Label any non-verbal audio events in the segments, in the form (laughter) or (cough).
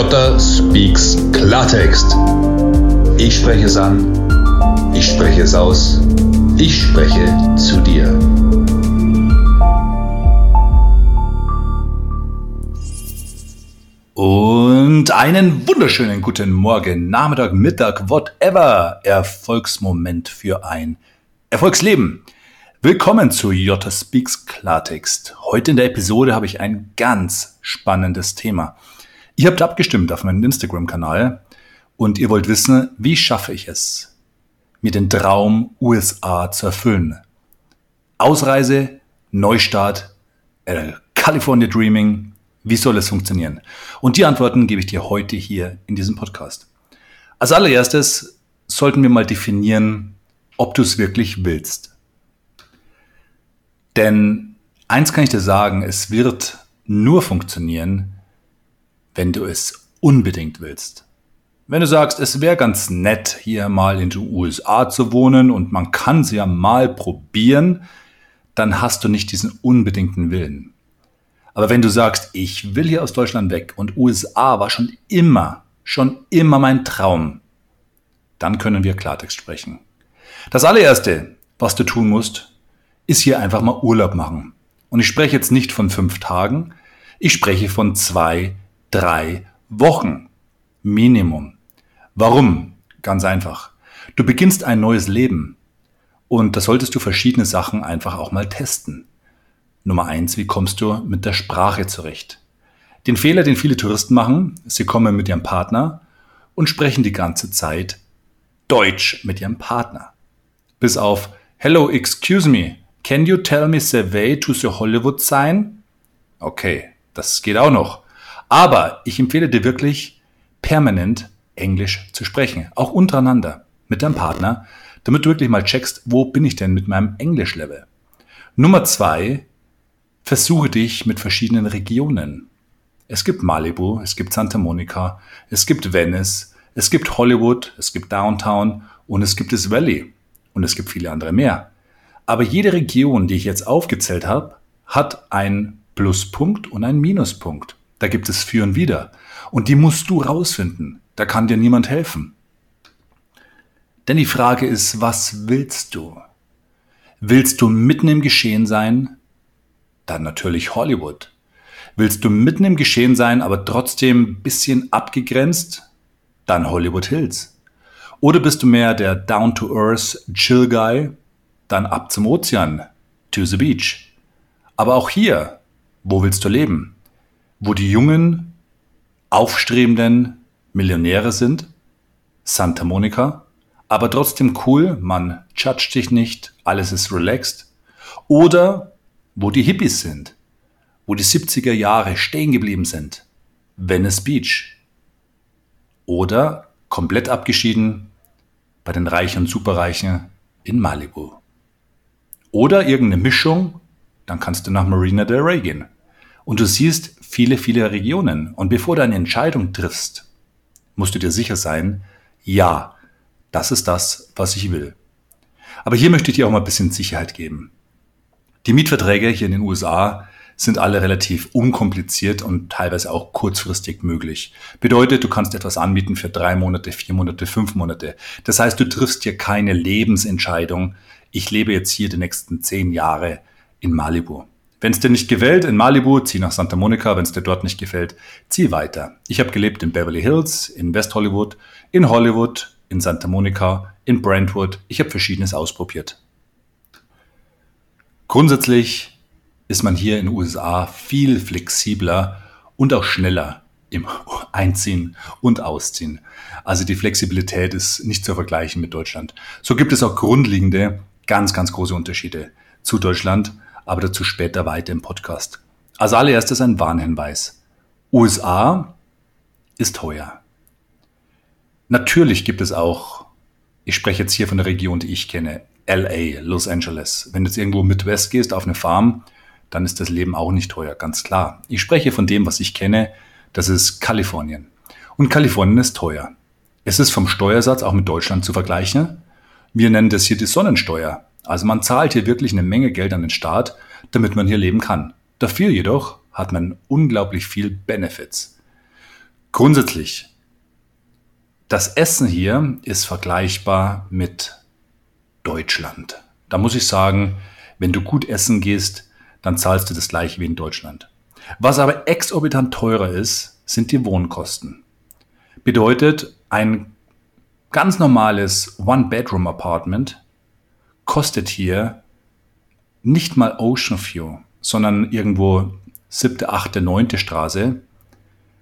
Jota Speaks Klartext. Ich spreche es an, ich spreche es aus, ich spreche zu dir. Und einen wunderschönen guten Morgen, Nachmittag, Mittag, whatever. Erfolgsmoment für ein Erfolgsleben. Willkommen zu Jota Speaks Klartext. Heute in der Episode habe ich ein ganz spannendes Thema. Ihr habt abgestimmt auf meinem Instagram-Kanal und ihr wollt wissen, wie schaffe ich es, mir den Traum USA zu erfüllen. Ausreise, Neustart, äh, California Dreaming, wie soll es funktionieren? Und die Antworten gebe ich dir heute hier in diesem Podcast. Als allererstes sollten wir mal definieren, ob du es wirklich willst. Denn eins kann ich dir sagen, es wird nur funktionieren, wenn du es unbedingt willst. Wenn du sagst, es wäre ganz nett, hier mal in den USA zu wohnen und man kann es ja mal probieren, dann hast du nicht diesen unbedingten Willen. Aber wenn du sagst, ich will hier aus Deutschland weg und USA war schon immer, schon immer mein Traum, dann können wir Klartext sprechen. Das allererste, was du tun musst, ist hier einfach mal Urlaub machen. Und ich spreche jetzt nicht von fünf Tagen, ich spreche von zwei drei Wochen. Minimum. Warum? Ganz einfach. Du beginnst ein neues Leben. Und da solltest du verschiedene Sachen einfach auch mal testen. Nummer eins, wie kommst du mit der Sprache zurecht? Den Fehler, den viele Touristen machen, sie kommen mit ihrem Partner und sprechen die ganze Zeit Deutsch mit ihrem Partner. Bis auf Hello, excuse me, can you tell me the way to the Hollywood sign? Okay, das geht auch noch. Aber ich empfehle dir wirklich, permanent Englisch zu sprechen. Auch untereinander mit deinem Partner, damit du wirklich mal checkst, wo bin ich denn mit meinem Englisch-Level. Nummer zwei, versuche dich mit verschiedenen Regionen. Es gibt Malibu, es gibt Santa Monica, es gibt Venice, es gibt Hollywood, es gibt Downtown und es gibt das Valley und es gibt viele andere mehr. Aber jede Region, die ich jetzt aufgezählt habe, hat einen Pluspunkt und einen Minuspunkt. Da gibt es für und wider. Und die musst du rausfinden. Da kann dir niemand helfen. Denn die Frage ist, was willst du? Willst du mitten im Geschehen sein? Dann natürlich Hollywood. Willst du mitten im Geschehen sein, aber trotzdem ein bisschen abgegrenzt? Dann Hollywood Hills. Oder bist du mehr der Down-to-Earth Chill Guy? Dann ab zum Ozean, to the beach. Aber auch hier, wo willst du leben? Wo die jungen, aufstrebenden Millionäre sind, Santa Monica, aber trotzdem cool, man judgt dich nicht, alles ist relaxed, oder wo die Hippies sind, wo die 70er Jahre stehen geblieben sind, Venice Beach, oder komplett abgeschieden bei den Reichen und Superreichen in Malibu. Oder irgendeine Mischung, dann kannst du nach Marina del Rey gehen. Und du siehst viele, viele Regionen. Und bevor du eine Entscheidung triffst, musst du dir sicher sein, ja, das ist das, was ich will. Aber hier möchte ich dir auch mal ein bisschen Sicherheit geben. Die Mietverträge hier in den USA sind alle relativ unkompliziert und teilweise auch kurzfristig möglich. Bedeutet, du kannst etwas anmieten für drei Monate, vier Monate, fünf Monate. Das heißt, du triffst hier keine Lebensentscheidung. Ich lebe jetzt hier die nächsten zehn Jahre in Malibu. Wenn es dir nicht gefällt in Malibu, zieh nach Santa Monica. Wenn es dir dort nicht gefällt, zieh weiter. Ich habe gelebt in Beverly Hills, in West Hollywood, in Hollywood, in Santa Monica, in Brentwood. Ich habe verschiedenes ausprobiert. Grundsätzlich ist man hier in den USA viel flexibler und auch schneller im (laughs) Einziehen und Ausziehen. Also die Flexibilität ist nicht zu vergleichen mit Deutschland. So gibt es auch grundlegende, ganz, ganz große Unterschiede zu Deutschland aber dazu später weiter im Podcast. Als allererstes ein Warnhinweis. USA ist teuer. Natürlich gibt es auch, ich spreche jetzt hier von der Region, die ich kenne, LA, Los Angeles. Wenn du jetzt irgendwo Midwest gehst auf eine Farm, dann ist das Leben auch nicht teuer, ganz klar. Ich spreche von dem, was ich kenne, das ist Kalifornien. Und Kalifornien ist teuer. Es ist vom Steuersatz auch mit Deutschland zu vergleichen. Wir nennen das hier die Sonnensteuer. Also man zahlt hier wirklich eine Menge Geld an den Staat, damit man hier leben kann. Dafür jedoch hat man unglaublich viel Benefits. Grundsätzlich, das Essen hier ist vergleichbar mit Deutschland. Da muss ich sagen, wenn du gut essen gehst, dann zahlst du das gleiche wie in Deutschland. Was aber exorbitant teurer ist, sind die Wohnkosten. Bedeutet, ein ganz normales One-Bedroom-Apartment kostet hier nicht mal Ocean View, sondern irgendwo siebte, achte, neunte Straße,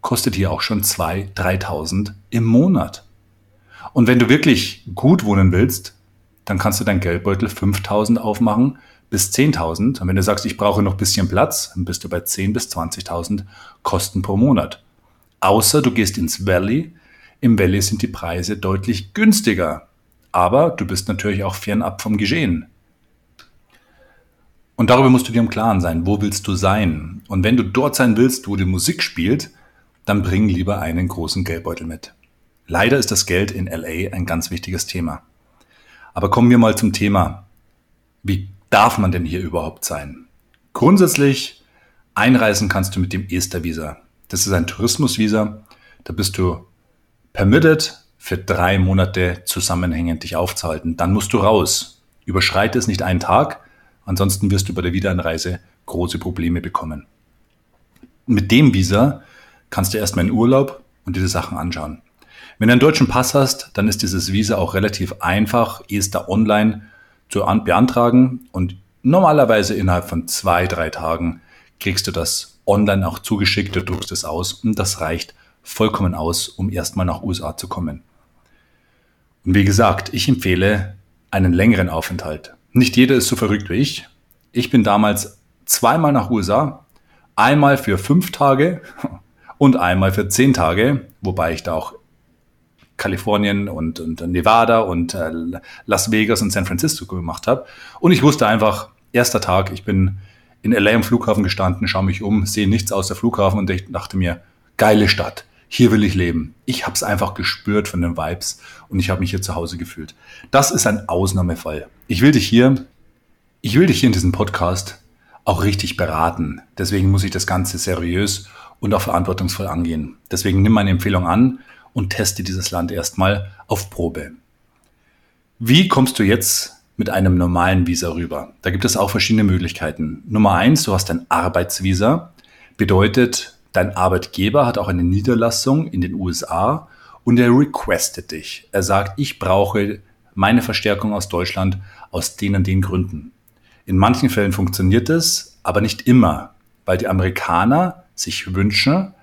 kostet hier auch schon 2.000, 3.000 im Monat. Und wenn du wirklich gut wohnen willst, dann kannst du dein Geldbeutel 5.000 aufmachen bis 10.000. Und wenn du sagst, ich brauche noch ein bisschen Platz, dann bist du bei 10.000 bis 20.000 Kosten pro Monat. Außer du gehst ins Valley. Im Valley sind die Preise deutlich günstiger. Aber du bist natürlich auch fernab vom Geschehen. Und darüber musst du dir im Klaren sein, wo willst du sein? Und wenn du dort sein willst, wo die Musik spielt, dann bring lieber einen großen Geldbeutel mit. Leider ist das Geld in LA ein ganz wichtiges Thema. Aber kommen wir mal zum Thema. Wie darf man denn hier überhaupt sein? Grundsätzlich einreisen kannst du mit dem Ester-Visa. Das ist ein Tourismusvisa. Da bist du permitted, für drei Monate zusammenhängend dich aufzuhalten. Dann musst du raus. Überschreite es nicht einen Tag, Ansonsten wirst du bei der Wiederanreise große Probleme bekommen. Mit dem Visa kannst du erstmal in Urlaub und diese Sachen anschauen. Wenn du einen deutschen Pass hast, dann ist dieses Visa auch relativ einfach, ESTA online zu beantragen und normalerweise innerhalb von zwei, drei Tagen kriegst du das online auch zugeschickt, du druckst es aus und das reicht vollkommen aus, um erstmal nach USA zu kommen. Und wie gesagt, ich empfehle einen längeren Aufenthalt. Nicht jeder ist so verrückt wie ich. Ich bin damals zweimal nach USA, einmal für fünf Tage und einmal für zehn Tage, wobei ich da auch Kalifornien und, und Nevada und äh, Las Vegas und San Francisco gemacht habe. Und ich wusste einfach, erster Tag, ich bin in LA am Flughafen gestanden, schaue mich um, sehe nichts außer Flughafen und ich dachte mir, geile Stadt hier will ich leben. Ich habe es einfach gespürt von den Vibes und ich habe mich hier zu Hause gefühlt. Das ist ein Ausnahmefall. Ich will dich hier, ich will dich hier in diesem Podcast auch richtig beraten. Deswegen muss ich das Ganze seriös und auch verantwortungsvoll angehen. Deswegen nimm meine Empfehlung an und teste dieses Land erstmal auf Probe. Wie kommst du jetzt mit einem normalen Visa rüber? Da gibt es auch verschiedene Möglichkeiten. Nummer eins, du hast ein Arbeitsvisa. Bedeutet, Dein Arbeitgeber hat auch eine Niederlassung in den USA und er requestet dich. Er sagt, ich brauche meine Verstärkung aus Deutschland aus den und den Gründen. In manchen Fällen funktioniert es, aber nicht immer, weil die Amerikaner sich wünschen,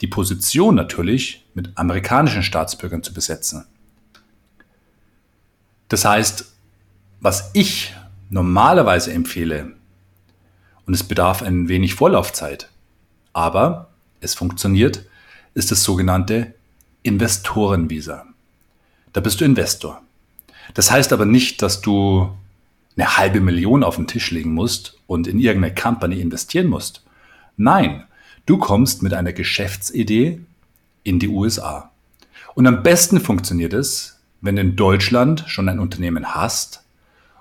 die Position natürlich mit amerikanischen Staatsbürgern zu besetzen. Das heißt, was ich normalerweise empfehle, und es bedarf ein wenig Vorlaufzeit, aber es funktioniert, ist das sogenannte Investorenvisa. Da bist du Investor. Das heißt aber nicht, dass du eine halbe Million auf den Tisch legen musst und in irgendeine Company investieren musst. Nein, du kommst mit einer Geschäftsidee in die USA. Und am besten funktioniert es, wenn du in Deutschland schon ein Unternehmen hast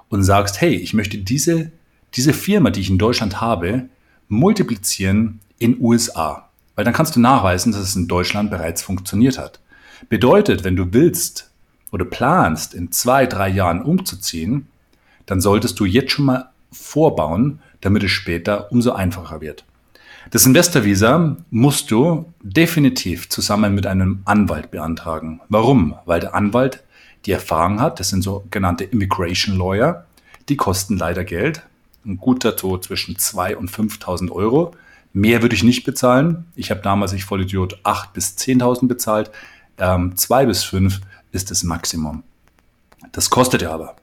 und sagst, hey, ich möchte diese, diese Firma, die ich in Deutschland habe, multiplizieren in USA. Weil dann kannst du nachweisen, dass es in Deutschland bereits funktioniert hat. Bedeutet, wenn du willst oder planst, in zwei, drei Jahren umzuziehen, dann solltest du jetzt schon mal vorbauen, damit es später umso einfacher wird. Das Investor-Visa musst du definitiv zusammen mit einem Anwalt beantragen. Warum? Weil der Anwalt die Erfahrung hat, das sind sogenannte Immigration Lawyer, die kosten leider Geld. Ein guter Tod zwischen 2.000 und 5.000 Euro. Mehr würde ich nicht bezahlen. Ich habe damals, ich Vollidiot, 8.000 bis 10.000 bezahlt. Ähm, 2 bis 5 ist das Maximum. Das kostet er aber.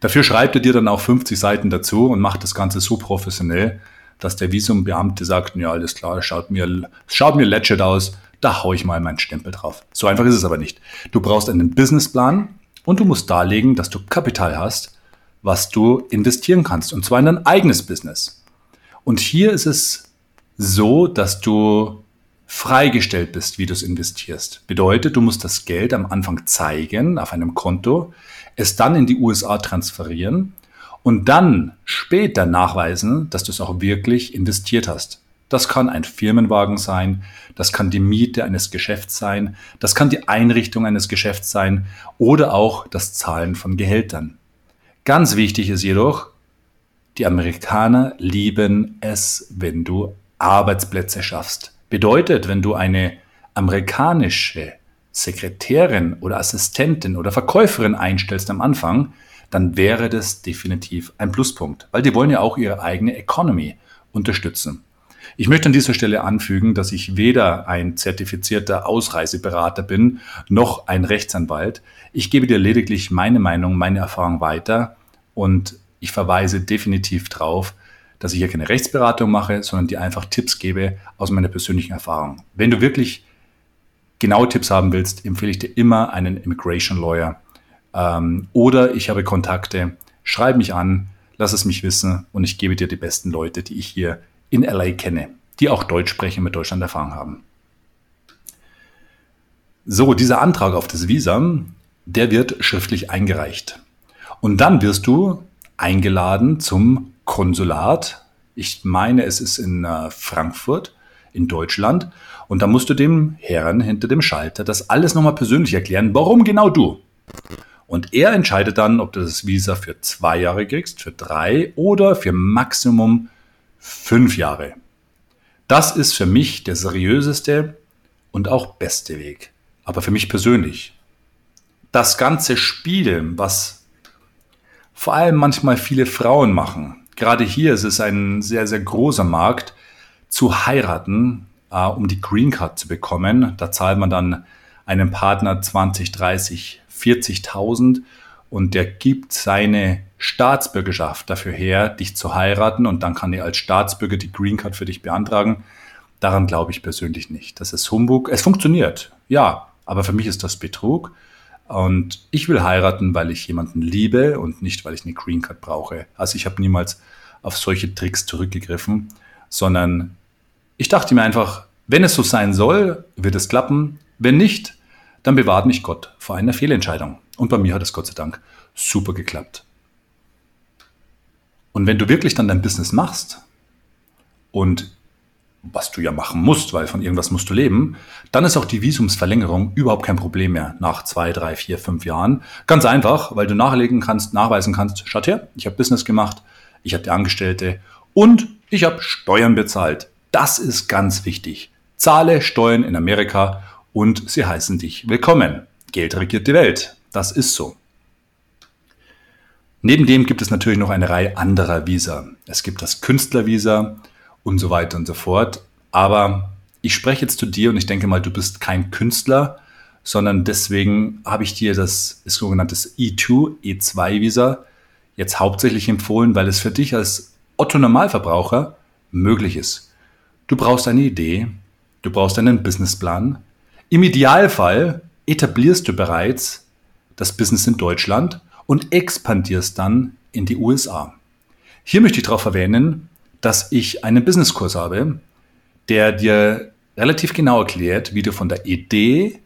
Dafür schreibt er dir dann auch 50 Seiten dazu und macht das Ganze so professionell, dass der Visumbeamte sagt, ja, alles klar, schaut mir, schaut mir legit aus, da haue ich mal meinen Stempel drauf. So einfach ist es aber nicht. Du brauchst einen Businessplan und du musst darlegen, dass du Kapital hast, was du investieren kannst, und zwar in dein eigenes Business. Und hier ist es so, dass du freigestellt bist, wie du es investierst. Bedeutet, du musst das Geld am Anfang zeigen auf einem Konto, es dann in die USA transferieren und dann später nachweisen, dass du es auch wirklich investiert hast. Das kann ein Firmenwagen sein, das kann die Miete eines Geschäfts sein, das kann die Einrichtung eines Geschäfts sein oder auch das Zahlen von Gehältern. Ganz wichtig ist jedoch, die Amerikaner lieben es, wenn du Arbeitsplätze schaffst. Bedeutet, wenn du eine amerikanische Sekretärin oder Assistentin oder Verkäuferin einstellst am Anfang, dann wäre das definitiv ein Pluspunkt, weil die wollen ja auch ihre eigene Economy unterstützen. Ich möchte an dieser Stelle anfügen, dass ich weder ein zertifizierter Ausreiseberater bin, noch ein Rechtsanwalt. Ich gebe dir lediglich meine Meinung, meine Erfahrung weiter und ich verweise definitiv darauf, dass ich hier keine Rechtsberatung mache, sondern dir einfach Tipps gebe aus meiner persönlichen Erfahrung. Wenn du wirklich genaue Tipps haben willst, empfehle ich dir immer einen Immigration Lawyer. Ähm, oder ich habe Kontakte. Schreib mich an, lass es mich wissen und ich gebe dir die besten Leute, die ich hier in LA kenne, die auch Deutsch sprechen, mit Deutschland Erfahrung haben. So, dieser Antrag auf das Visa, der wird schriftlich eingereicht. Und dann wirst du eingeladen zum Konsulat. Ich meine, es ist in äh, Frankfurt in Deutschland. Und da musst du dem Herrn hinter dem Schalter das alles nochmal persönlich erklären, warum genau du. Und er entscheidet dann, ob du das Visa für zwei Jahre kriegst, für drei oder für Maximum fünf Jahre. Das ist für mich der seriöseste und auch beste Weg. Aber für mich persönlich. Das ganze Spiel, was vor allem manchmal viele Frauen machen, gerade hier ist es ein sehr, sehr großer Markt, zu heiraten, äh, um die Green Card zu bekommen. Da zahlt man dann einem Partner 20, 30, 40.000 und der gibt seine Staatsbürgerschaft dafür her, dich zu heiraten und dann kann er als Staatsbürger die Green Card für dich beantragen. Daran glaube ich persönlich nicht. Das ist Humbug. Es funktioniert, ja, aber für mich ist das Betrug. Und ich will heiraten, weil ich jemanden liebe und nicht, weil ich eine Green Card brauche. Also ich habe niemals auf solche Tricks zurückgegriffen, sondern ich dachte mir einfach, wenn es so sein soll, wird es klappen. Wenn nicht, dann bewahrt mich Gott vor einer Fehlentscheidung. Und bei mir hat es Gott sei Dank super geklappt. Und wenn du wirklich dann dein Business machst und was du ja machen musst, weil von irgendwas musst du leben, dann ist auch die Visumsverlängerung überhaupt kein Problem mehr nach zwei, drei, vier, fünf Jahren. Ganz einfach, weil du nachlegen kannst, nachweisen kannst, schaut her, ich habe Business gemacht, ich habe die Angestellte und ich habe Steuern bezahlt. Das ist ganz wichtig. Zahle Steuern in Amerika und sie heißen dich willkommen. Geld regiert die Welt. Das ist so. Neben dem gibt es natürlich noch eine Reihe anderer Visa. Es gibt das Künstlervisa und so weiter und so fort. Aber ich spreche jetzt zu dir und ich denke mal, du bist kein Künstler, sondern deswegen habe ich dir das sogenannte E2, E2-Visa jetzt hauptsächlich empfohlen, weil es für dich als Otto Normalverbraucher möglich ist. Du brauchst eine Idee, du brauchst einen Businessplan. Im Idealfall etablierst du bereits das Business in Deutschland und expandierst dann in die USA. Hier möchte ich darauf erwähnen, dass ich einen Businesskurs habe, der dir relativ genau erklärt, wie du von der Idee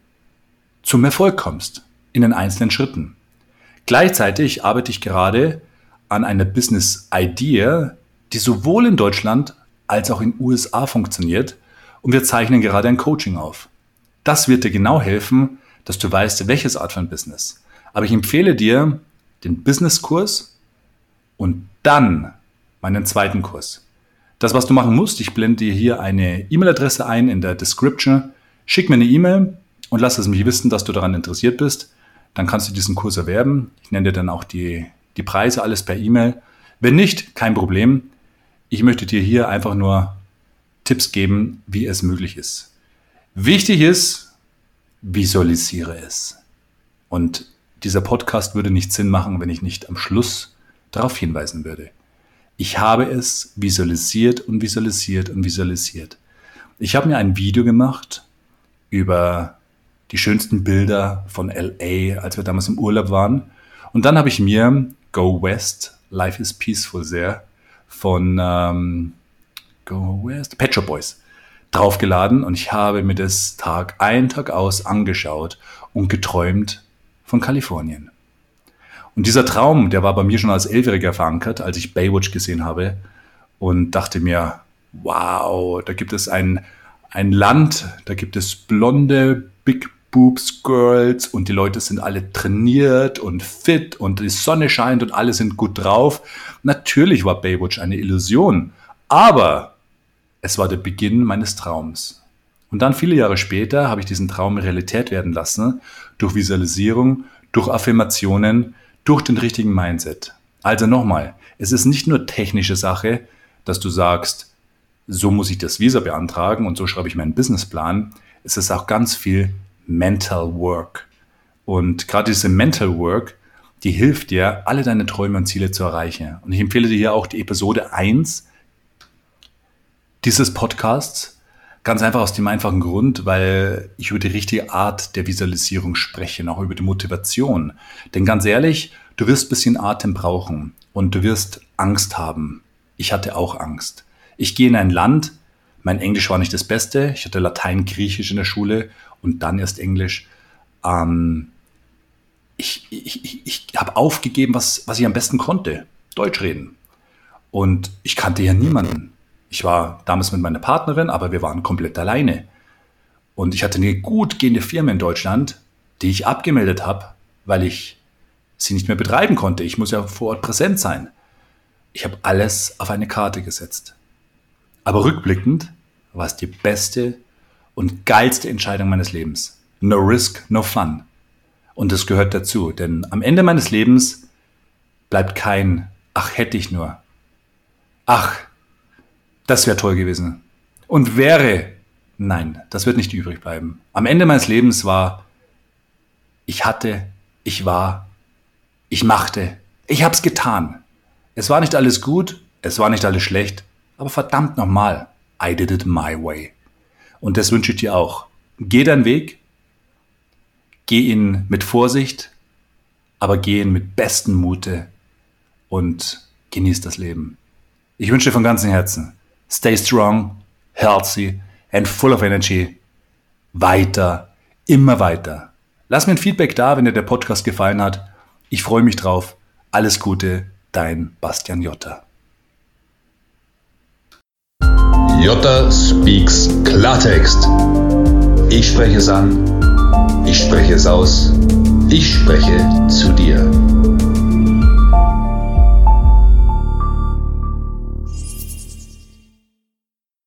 zum Erfolg kommst in den einzelnen Schritten. Gleichzeitig arbeite ich gerade an einer Business Idea, die sowohl in Deutschland als auch in USA funktioniert und wir zeichnen gerade ein Coaching auf. Das wird dir genau helfen, dass du weißt, welches Art von Business. Aber ich empfehle dir den Businesskurs und dann meinen zweiten Kurs. Das, was du machen musst, ich blende dir hier eine E-Mail-Adresse ein in der Description. Schick mir eine E-Mail und lass es mich wissen, dass du daran interessiert bist. Dann kannst du diesen Kurs erwerben. Ich nenne dir dann auch die, die Preise, alles per E-Mail. Wenn nicht, kein Problem. Ich möchte dir hier einfach nur Tipps geben, wie es möglich ist. Wichtig ist, visualisiere es. Und dieser Podcast würde nicht Sinn machen, wenn ich nicht am Schluss darauf hinweisen würde. Ich habe es visualisiert und visualisiert und visualisiert. Ich habe mir ein Video gemacht über die schönsten Bilder von LA, als wir damals im Urlaub waren. Und dann habe ich mir Go West, Life is Peaceful sehr von ähm, Go West, Pet Shop Boys draufgeladen und ich habe mir das Tag ein, Tag aus angeschaut und geträumt von Kalifornien. Und dieser Traum, der war bei mir schon als Elfjähriger verankert, als ich Baywatch gesehen habe und dachte mir, wow, da gibt es ein, ein Land, da gibt es blonde Big Boobs Girls und die Leute sind alle trainiert und fit und die Sonne scheint und alle sind gut drauf. Natürlich war Baywatch eine Illusion, aber es war der Beginn meines Traums. Und dann viele Jahre später habe ich diesen Traum Realität werden lassen, durch Visualisierung, durch Affirmationen, durch den richtigen Mindset. Also nochmal, es ist nicht nur technische Sache, dass du sagst, so muss ich das Visa beantragen und so schreibe ich meinen Businessplan. Es ist auch ganz viel Mental Work. Und gerade diese Mental Work, die hilft dir, alle deine Träume und Ziele zu erreichen. Und ich empfehle dir hier auch die Episode 1 dieses Podcasts, Ganz einfach aus dem einfachen Grund, weil ich über die richtige Art der Visualisierung spreche, auch über die Motivation. Denn ganz ehrlich, du wirst ein bisschen Atem brauchen und du wirst Angst haben. Ich hatte auch Angst. Ich gehe in ein Land, mein Englisch war nicht das Beste, ich hatte Latein, Griechisch in der Schule und dann erst Englisch. Ähm, ich ich, ich, ich habe aufgegeben, was, was ich am besten konnte, Deutsch reden. Und ich kannte ja niemanden. Ich war damals mit meiner Partnerin, aber wir waren komplett alleine. Und ich hatte eine gut gehende Firma in Deutschland, die ich abgemeldet habe, weil ich sie nicht mehr betreiben konnte. Ich muss ja vor Ort präsent sein. Ich habe alles auf eine Karte gesetzt. Aber rückblickend war es die beste und geilste Entscheidung meines Lebens. No risk, no fun. Und das gehört dazu, denn am Ende meines Lebens bleibt kein Ach hätte ich nur. Ach, das wäre toll gewesen. Und wäre, nein, das wird nicht übrig bleiben. Am Ende meines Lebens war, ich hatte, ich war, ich machte, ich hab's getan. Es war nicht alles gut, es war nicht alles schlecht, aber verdammt nochmal, I did it my way. Und das wünsche ich dir auch. Geh deinen Weg, geh ihn mit Vorsicht, aber geh ihn mit bestem Mute und genieß das Leben. Ich wünsche dir von ganzem Herzen, Stay strong, healthy and full of energy. Weiter, immer weiter. Lass mir ein Feedback da, wenn dir der Podcast gefallen hat. Ich freue mich drauf. Alles Gute, dein Bastian Jotta. Jotta speaks Klartext. Ich spreche es an, ich spreche es aus, ich spreche zu dir.